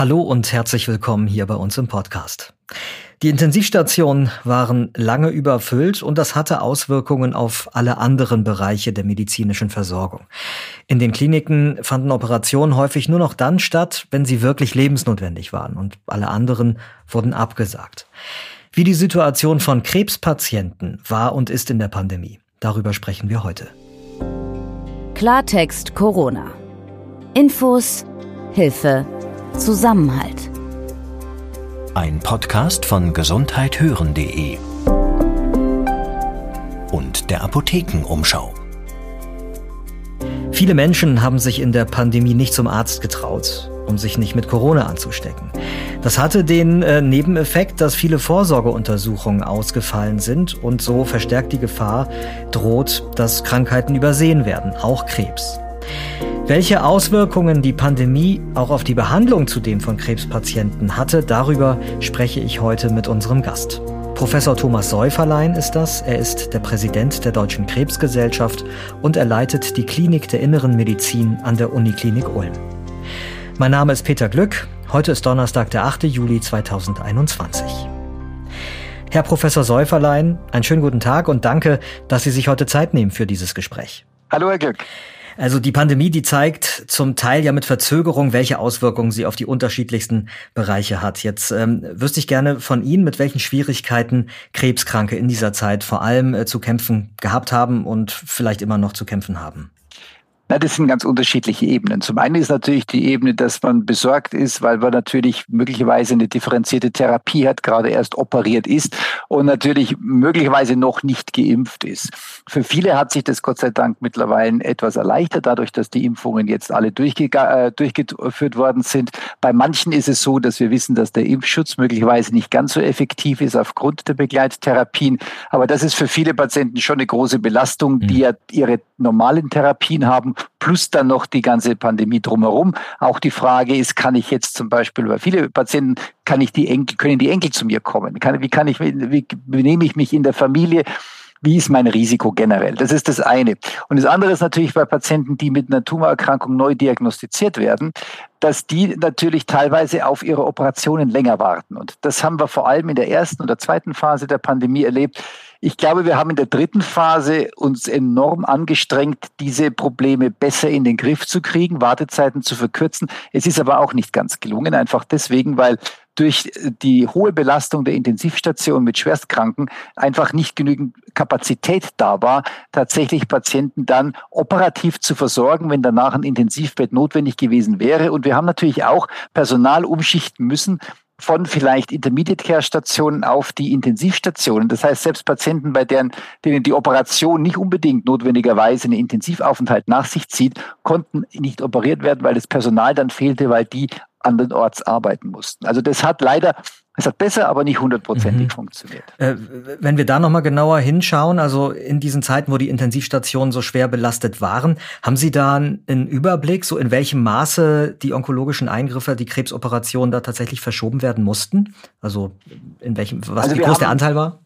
Hallo und herzlich willkommen hier bei uns im Podcast. Die Intensivstationen waren lange überfüllt und das hatte Auswirkungen auf alle anderen Bereiche der medizinischen Versorgung. In den Kliniken fanden Operationen häufig nur noch dann statt, wenn sie wirklich lebensnotwendig waren und alle anderen wurden abgesagt. Wie die Situation von Krebspatienten war und ist in der Pandemie, darüber sprechen wir heute. Klartext Corona. Infos, Hilfe, Zusammenhalt. Ein Podcast von gesundheithören.de und der Apothekenumschau. Viele Menschen haben sich in der Pandemie nicht zum Arzt getraut, um sich nicht mit Corona anzustecken. Das hatte den äh, Nebeneffekt, dass viele Vorsorgeuntersuchungen ausgefallen sind und so verstärkt die Gefahr droht, dass Krankheiten übersehen werden, auch Krebs. Welche Auswirkungen die Pandemie auch auf die Behandlung zudem von Krebspatienten hatte, darüber spreche ich heute mit unserem Gast. Professor Thomas Säuferlein ist das. Er ist der Präsident der Deutschen Krebsgesellschaft und er leitet die Klinik der Inneren Medizin an der Uniklinik Ulm. Mein Name ist Peter Glück. Heute ist Donnerstag, der 8. Juli 2021. Herr Professor Säuferlein, einen schönen guten Tag und danke, dass Sie sich heute Zeit nehmen für dieses Gespräch. Hallo, Herr Glück. Also die Pandemie, die zeigt zum Teil ja mit Verzögerung, welche Auswirkungen sie auf die unterschiedlichsten Bereiche hat. Jetzt ähm, wüsste ich gerne von Ihnen, mit welchen Schwierigkeiten Krebskranke in dieser Zeit vor allem äh, zu kämpfen gehabt haben und vielleicht immer noch zu kämpfen haben. Na, das sind ganz unterschiedliche Ebenen. Zum einen ist natürlich die Ebene, dass man besorgt ist, weil man natürlich möglicherweise eine differenzierte Therapie hat, gerade erst operiert ist und natürlich möglicherweise noch nicht geimpft ist. Für viele hat sich das Gott sei Dank mittlerweile etwas erleichtert, dadurch, dass die Impfungen jetzt alle äh, durchgeführt worden sind. Bei manchen ist es so, dass wir wissen, dass der Impfschutz möglicherweise nicht ganz so effektiv ist aufgrund der Begleittherapien. Aber das ist für viele Patienten schon eine große Belastung, die mhm. ja ihre normalen Therapien haben plus dann noch die ganze Pandemie drumherum. Auch die Frage ist, kann ich jetzt zum Beispiel, bei viele Patienten, kann ich die Enkel, können die Enkel zu mir kommen? Kann, wie kann ich, wie benehme ich mich in der Familie? Wie ist mein Risiko generell? Das ist das eine. Und das andere ist natürlich bei Patienten, die mit einer Tumorerkrankung neu diagnostiziert werden, dass die natürlich teilweise auf ihre Operationen länger warten. Und das haben wir vor allem in der ersten oder zweiten Phase der Pandemie erlebt ich glaube, wir haben in der dritten Phase uns enorm angestrengt, diese Probleme besser in den Griff zu kriegen, Wartezeiten zu verkürzen. Es ist aber auch nicht ganz gelungen, einfach deswegen, weil durch die hohe Belastung der Intensivstation mit Schwerstkranken einfach nicht genügend Kapazität da war, tatsächlich Patienten dann operativ zu versorgen, wenn danach ein Intensivbett notwendig gewesen wäre. Und wir haben natürlich auch Personal umschichten müssen, von vielleicht Intermediate Care Stationen auf die Intensivstationen. Das heißt, selbst Patienten, bei deren, denen die Operation nicht unbedingt notwendigerweise einen Intensivaufenthalt nach sich zieht, konnten nicht operiert werden, weil das Personal dann fehlte, weil die andernorts arbeiten mussten. Also das hat leider es hat besser, aber nicht hundertprozentig mhm. funktioniert. Äh, wenn wir da nochmal genauer hinschauen, also in diesen Zeiten, wo die Intensivstationen so schwer belastet waren, haben Sie da einen Überblick, so in welchem Maße die onkologischen Eingriffe, die Krebsoperationen da tatsächlich verschoben werden mussten? Also in welchem, was also wie groß der Anteil war?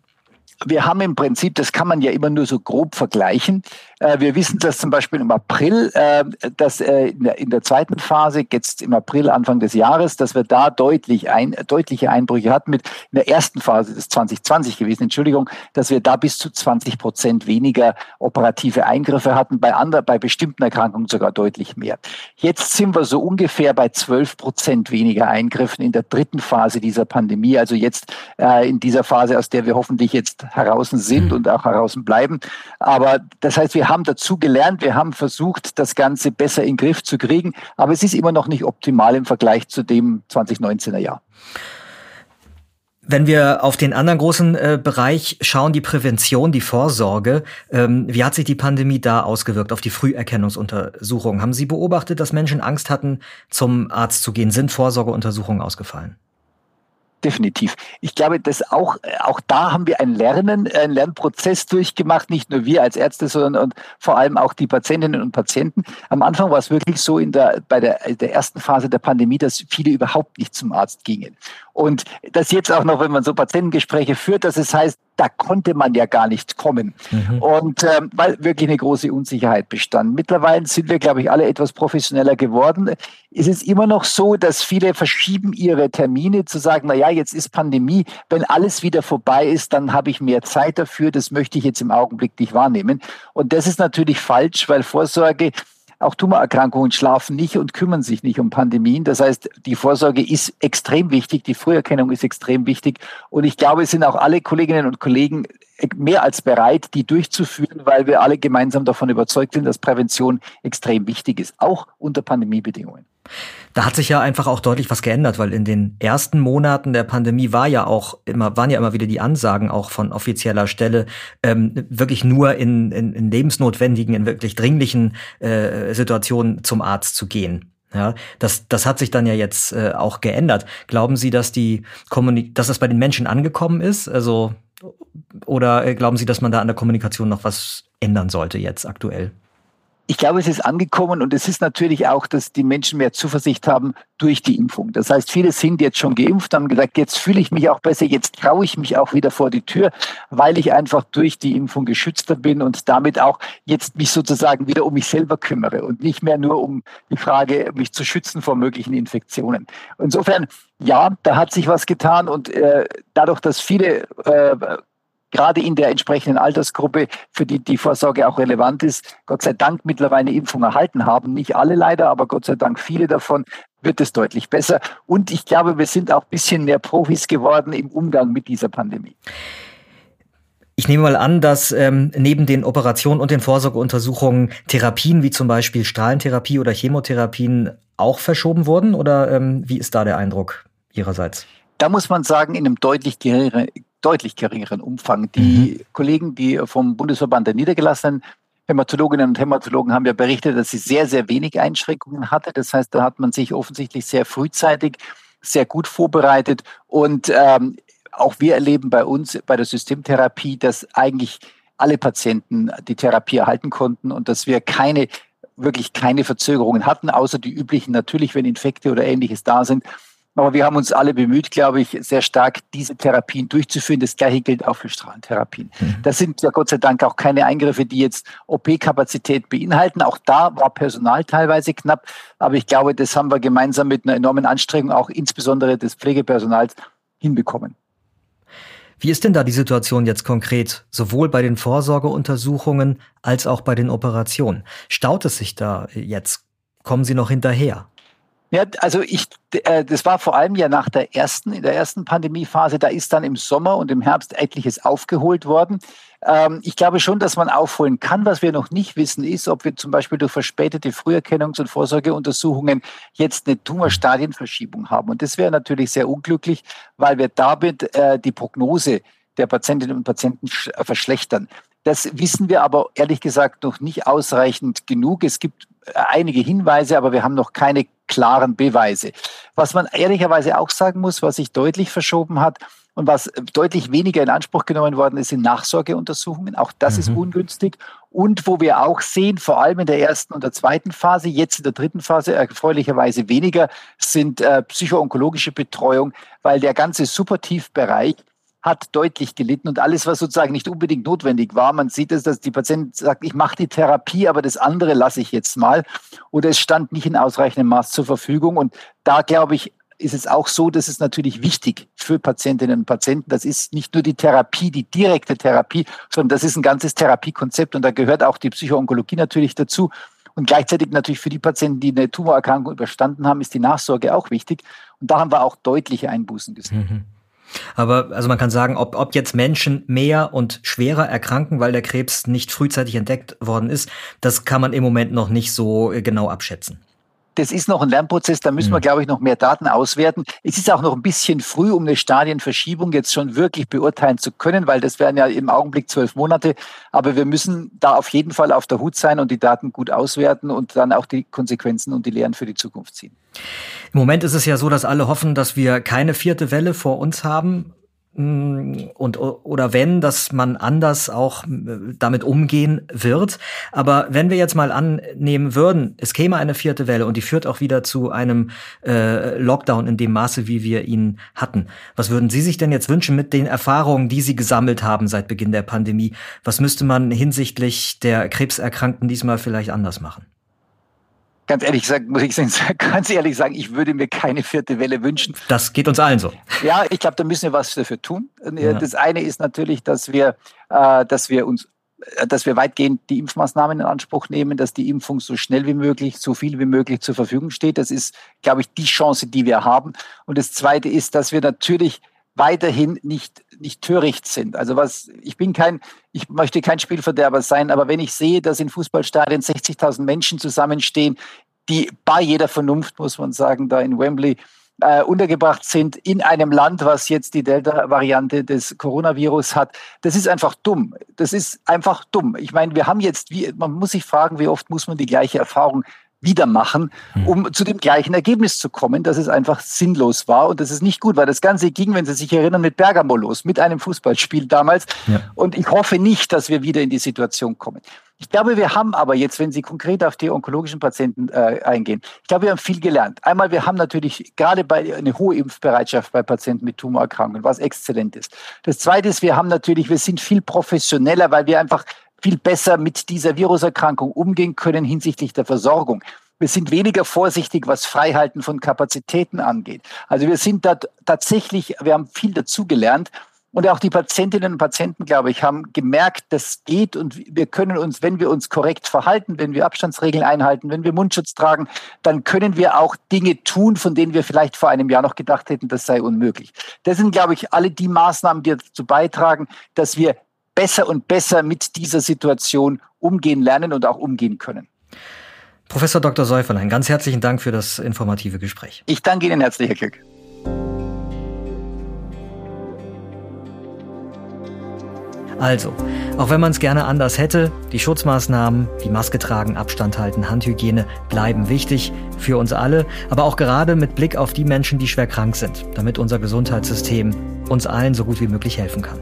Wir haben im Prinzip, das kann man ja immer nur so grob vergleichen. Äh, wir wissen, dass zum Beispiel im April, äh, dass äh, in der zweiten Phase, jetzt im April, Anfang des Jahres, dass wir da deutlich ein, deutliche Einbrüche hatten mit in der ersten Phase des 2020 gewesen, Entschuldigung, dass wir da bis zu 20 Prozent weniger operative Eingriffe hatten, bei anderen, bei bestimmten Erkrankungen sogar deutlich mehr. Jetzt sind wir so ungefähr bei 12 Prozent weniger Eingriffen in der dritten Phase dieser Pandemie, also jetzt in dieser Phase, aus der wir hoffentlich jetzt heraus sind mhm. und auch heraus bleiben. Aber das heißt, wir haben dazu gelernt, wir haben versucht, das Ganze besser in den Griff zu kriegen, aber es ist immer noch nicht optimal im Vergleich zu dem 2019er Jahr. Wenn wir auf den anderen großen äh, Bereich schauen, die Prävention, die Vorsorge, ähm, wie hat sich die Pandemie da ausgewirkt auf die Früherkennungsuntersuchungen? Haben Sie beobachtet, dass Menschen Angst hatten, zum Arzt zu gehen? Sind Vorsorgeuntersuchungen ausgefallen? Definitiv. Ich glaube, dass auch, auch da haben wir ein Lernen, einen Lernprozess durchgemacht, nicht nur wir als Ärzte, sondern und vor allem auch die Patientinnen und Patienten. Am Anfang war es wirklich so in der, bei der, der ersten Phase der Pandemie, dass viele überhaupt nicht zum Arzt gingen. Und das jetzt auch noch, wenn man so Patientengespräche führt, dass es heißt, da konnte man ja gar nicht kommen. Mhm. Und ähm, weil wirklich eine große Unsicherheit bestand. Mittlerweile sind wir, glaube ich, alle etwas professioneller geworden. Es ist immer noch so, dass viele verschieben ihre Termine zu sagen, na ja, jetzt ist Pandemie. Wenn alles wieder vorbei ist, dann habe ich mehr Zeit dafür. Das möchte ich jetzt im Augenblick nicht wahrnehmen. Und das ist natürlich falsch, weil Vorsorge auch Tumorerkrankungen schlafen nicht und kümmern sich nicht um Pandemien. Das heißt, die Vorsorge ist extrem wichtig, die Früherkennung ist extrem wichtig. Und ich glaube, es sind auch alle Kolleginnen und Kollegen mehr als bereit, die durchzuführen, weil wir alle gemeinsam davon überzeugt sind, dass Prävention extrem wichtig ist, auch unter Pandemiebedingungen. Da hat sich ja einfach auch deutlich was geändert, weil in den ersten Monaten der Pandemie war ja auch immer, waren ja immer wieder die Ansagen auch von offizieller Stelle, ähm, wirklich nur in, in, in lebensnotwendigen, in wirklich dringlichen äh, Situationen zum Arzt zu gehen. Ja, das, das hat sich dann ja jetzt äh, auch geändert. Glauben Sie, dass die Kommunik dass das bei den Menschen angekommen ist? Also, oder äh, glauben Sie, dass man da an der Kommunikation noch was ändern sollte jetzt aktuell? Ich glaube, es ist angekommen und es ist natürlich auch, dass die Menschen mehr Zuversicht haben durch die Impfung. Das heißt, viele sind jetzt schon geimpft, haben gesagt, jetzt fühle ich mich auch besser, jetzt traue ich mich auch wieder vor die Tür, weil ich einfach durch die Impfung geschützter bin und damit auch jetzt mich sozusagen wieder um mich selber kümmere und nicht mehr nur um die Frage, mich zu schützen vor möglichen Infektionen. Insofern, ja, da hat sich was getan und äh, dadurch, dass viele äh, gerade in der entsprechenden Altersgruppe, für die die Vorsorge auch relevant ist, Gott sei Dank mittlerweile Impfung erhalten haben. Nicht alle leider, aber Gott sei Dank viele davon, wird es deutlich besser. Und ich glaube, wir sind auch ein bisschen mehr Profis geworden im Umgang mit dieser Pandemie. Ich nehme mal an, dass ähm, neben den Operationen und den Vorsorgeuntersuchungen Therapien wie zum Beispiel Strahlentherapie oder Chemotherapien auch verschoben wurden. Oder ähm, wie ist da der Eindruck Ihrerseits? Da muss man sagen, in einem deutlich geringeren, deutlich geringeren Umfang. Die mhm. Kollegen, die vom Bundesverband der Niedergelassenen Hämatologinnen und Hämatologen haben ja berichtet, dass sie sehr, sehr wenig Einschränkungen hatte. Das heißt, da hat man sich offensichtlich sehr frühzeitig sehr gut vorbereitet. Und ähm, auch wir erleben bei uns bei der Systemtherapie, dass eigentlich alle Patienten die Therapie erhalten konnten und dass wir keine wirklich keine Verzögerungen hatten, außer die üblichen natürlich, wenn Infekte oder ähnliches da sind. Aber wir haben uns alle bemüht, glaube ich, sehr stark diese Therapien durchzuführen. Das gleiche gilt auch für Strahlentherapien. Mhm. Das sind ja Gott sei Dank auch keine Eingriffe, die jetzt OP-Kapazität beinhalten. Auch da war Personal teilweise knapp. Aber ich glaube, das haben wir gemeinsam mit einer enormen Anstrengung, auch insbesondere des Pflegepersonals, hinbekommen. Wie ist denn da die Situation jetzt konkret, sowohl bei den Vorsorgeuntersuchungen als auch bei den Operationen? Staut es sich da jetzt? Kommen Sie noch hinterher? Ja, also ich, äh, das war vor allem ja nach der ersten, in der ersten Pandemiephase, da ist dann im Sommer und im Herbst etliches aufgeholt worden. Ähm, ich glaube schon, dass man aufholen kann. Was wir noch nicht wissen, ist, ob wir zum Beispiel durch verspätete Früherkennungs- und Vorsorgeuntersuchungen jetzt eine Tumorstadienverschiebung haben. Und das wäre natürlich sehr unglücklich, weil wir damit äh, die Prognose der Patientinnen und Patienten verschlechtern. Das wissen wir aber ehrlich gesagt noch nicht ausreichend genug. Es gibt einige Hinweise, aber wir haben noch keine klaren Beweise. Was man ehrlicherweise auch sagen muss, was sich deutlich verschoben hat und was deutlich weniger in Anspruch genommen worden ist, sind Nachsorgeuntersuchungen. Auch das mhm. ist ungünstig. Und wo wir auch sehen, vor allem in der ersten und der zweiten Phase, jetzt in der dritten Phase erfreulicherweise weniger, sind äh, psychoonkologische Betreuung, weil der ganze Supertiefbereich hat deutlich gelitten und alles, was sozusagen nicht unbedingt notwendig war. Man sieht es, dass die Patientin sagt, ich mache die Therapie, aber das andere lasse ich jetzt mal. Oder es stand nicht in ausreichendem Maß zur Verfügung. Und da glaube ich, ist es auch so, dass es natürlich wichtig für Patientinnen und Patienten. Das ist nicht nur die Therapie, die direkte Therapie, sondern das ist ein ganzes Therapiekonzept und da gehört auch die Psychoonkologie natürlich dazu. Und gleichzeitig natürlich für die Patienten, die eine Tumorerkrankung überstanden haben, ist die Nachsorge auch wichtig. Und da haben wir auch deutliche Einbußen gesehen. Mhm. Aber also man kann sagen, ob, ob jetzt Menschen mehr und schwerer erkranken, weil der Krebs nicht frühzeitig entdeckt worden ist, das kann man im Moment noch nicht so äh, genau abschätzen das ist noch ein Lernprozess, da müssen wir, mhm. glaube ich, noch mehr Daten auswerten. Es ist auch noch ein bisschen früh, um eine Stadienverschiebung jetzt schon wirklich beurteilen zu können, weil das wären ja im Augenblick zwölf Monate. Aber wir müssen da auf jeden Fall auf der Hut sein und die Daten gut auswerten und dann auch die Konsequenzen und die Lehren für die Zukunft ziehen. Im Moment ist es ja so, dass alle hoffen, dass wir keine vierte Welle vor uns haben. Mm, und oder wenn, dass man anders auch äh, damit umgehen wird. Aber wenn wir jetzt mal annehmen würden, es käme eine vierte Welle und die führt auch wieder zu einem äh, Lockdown in dem Maße, wie wir ihn hatten. Was würden Sie sich denn jetzt wünschen mit den Erfahrungen, die Sie gesammelt haben seit Beginn der Pandemie? Was müsste man hinsichtlich der Krebserkrankten diesmal vielleicht anders machen? Ganz ehrlich gesagt, muss ich ganz ehrlich sagen, ich würde mir keine vierte Welle wünschen. Das geht uns allen so. Ja, ich glaube, da müssen wir was dafür tun. Ja. Das eine ist natürlich, dass wir, äh, dass wir uns äh, dass wir weitgehend die Impfmaßnahmen in Anspruch nehmen, dass die Impfung so schnell wie möglich, so viel wie möglich zur Verfügung steht. Das ist, glaube ich, die Chance, die wir haben. Und das Zweite ist, dass wir natürlich weiterhin nicht, nicht töricht sind. Also was, ich bin kein, ich möchte kein Spielverderber sein, aber wenn ich sehe, dass in Fußballstadien 60.000 Menschen zusammenstehen, die bei jeder Vernunft, muss man sagen, da in Wembley äh, untergebracht sind in einem Land, was jetzt die Delta-Variante des Coronavirus hat. Das ist einfach dumm. Das ist einfach dumm. Ich meine, wir haben jetzt, wie, man muss sich fragen, wie oft muss man die gleiche Erfahrung wieder machen, hm. um zu dem gleichen Ergebnis zu kommen, dass es einfach sinnlos war. Und das ist nicht gut, weil das Ganze ging, wenn Sie sich erinnern, mit Bergamo los, mit einem Fußballspiel damals. Ja. Und ich hoffe nicht, dass wir wieder in die Situation kommen. Ich glaube, wir haben aber jetzt, wenn Sie konkret auf die onkologischen Patienten äh, eingehen, ich glaube, wir haben viel gelernt. Einmal, wir haben natürlich gerade bei eine hohe Impfbereitschaft bei Patienten mit Tumorerkrankungen, was exzellent ist. Das Zweite ist, wir haben natürlich, wir sind viel professioneller, weil wir einfach viel besser mit dieser Viruserkrankung umgehen können hinsichtlich der Versorgung. Wir sind weniger vorsichtig, was Freihalten von Kapazitäten angeht. Also wir sind da tatsächlich, wir haben viel dazugelernt. Und auch die Patientinnen und Patienten, glaube ich, haben gemerkt, das geht und wir können uns, wenn wir uns korrekt verhalten, wenn wir Abstandsregeln einhalten, wenn wir Mundschutz tragen, dann können wir auch Dinge tun, von denen wir vielleicht vor einem Jahr noch gedacht hätten, das sei unmöglich. Das sind, glaube ich, alle die Maßnahmen, die dazu beitragen, dass wir besser und besser mit dieser Situation umgehen lernen und auch umgehen können. Professor Dr. Säuferlein, ganz herzlichen Dank für das informative Gespräch. Ich danke Ihnen herzlich, Herr Glück. Also, auch wenn man es gerne anders hätte, die Schutzmaßnahmen, wie Maske tragen, Abstand halten, Handhygiene bleiben wichtig für uns alle, aber auch gerade mit Blick auf die Menschen, die schwer krank sind, damit unser Gesundheitssystem uns allen so gut wie möglich helfen kann.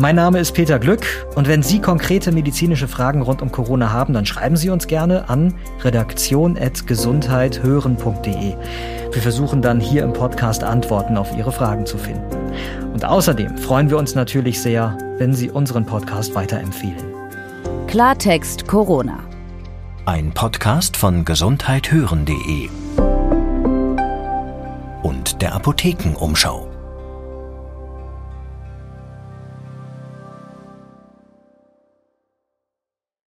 Mein Name ist Peter Glück und wenn Sie konkrete medizinische Fragen rund um Corona haben, dann schreiben Sie uns gerne an redaktion.gesundheithören.de. Wir versuchen dann hier im Podcast Antworten auf Ihre Fragen zu finden. Und außerdem freuen wir uns natürlich sehr, wenn Sie unseren Podcast weiterempfehlen. Klartext Corona. Ein Podcast von gesundheithören.de und der Apothekenumschau.